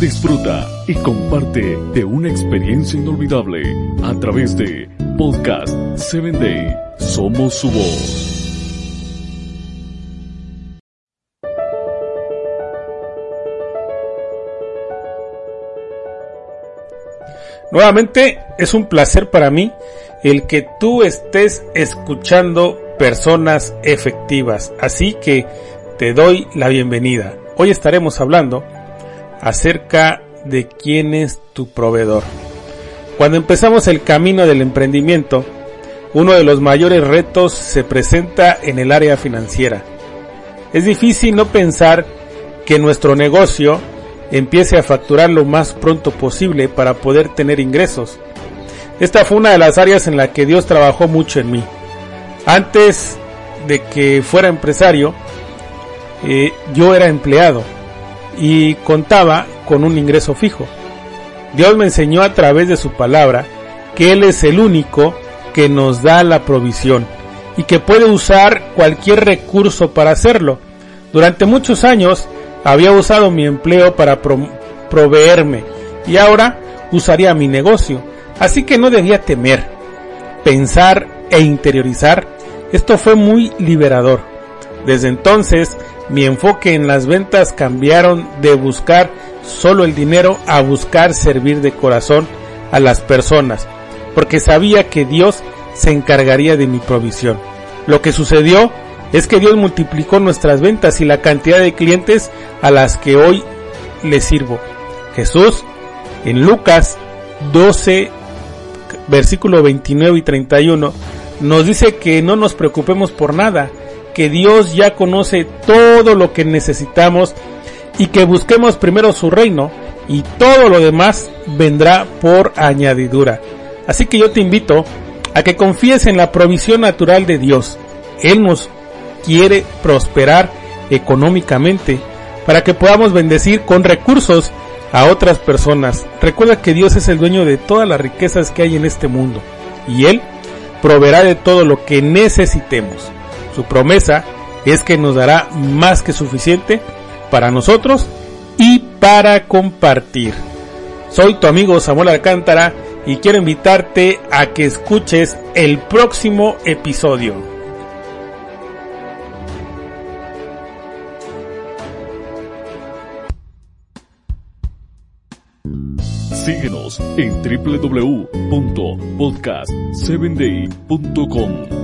Disfruta y comparte de una experiencia inolvidable a través de Podcast 7 Day. Somos su voz. Nuevamente es un placer para mí el que tú estés escuchando personas efectivas. Así que te doy la bienvenida. Hoy estaremos hablando acerca de quién es tu proveedor. Cuando empezamos el camino del emprendimiento, uno de los mayores retos se presenta en el área financiera. Es difícil no pensar que nuestro negocio empiece a facturar lo más pronto posible para poder tener ingresos. Esta fue una de las áreas en la que Dios trabajó mucho en mí. Antes de que fuera empresario, eh, yo era empleado y contaba con un ingreso fijo. Dios me enseñó a través de su palabra que Él es el único que nos da la provisión y que puede usar cualquier recurso para hacerlo. Durante muchos años había usado mi empleo para proveerme y ahora usaría mi negocio, así que no debía temer. Pensar e interiorizar, esto fue muy liberador. Desde entonces, mi enfoque en las ventas cambiaron de buscar solo el dinero a buscar servir de corazón a las personas, porque sabía que Dios se encargaría de mi provisión. Lo que sucedió es que Dios multiplicó nuestras ventas y la cantidad de clientes a las que hoy le sirvo. Jesús en Lucas 12 versículo 29 y 31 nos dice que no nos preocupemos por nada, que Dios ya conoce todo lo que necesitamos y que busquemos primero su reino y todo lo demás vendrá por añadidura. Así que yo te invito a que confíes en la provisión natural de Dios. Él nos quiere prosperar económicamente para que podamos bendecir con recursos a otras personas. Recuerda que Dios es el dueño de todas las riquezas que hay en este mundo y Él proveerá de todo lo que necesitemos. Su promesa es que nos dará más que suficiente para nosotros y para compartir. Soy tu amigo Samuel Alcántara y quiero invitarte a que escuches el próximo episodio. Síguenos en www.podcast7day.com.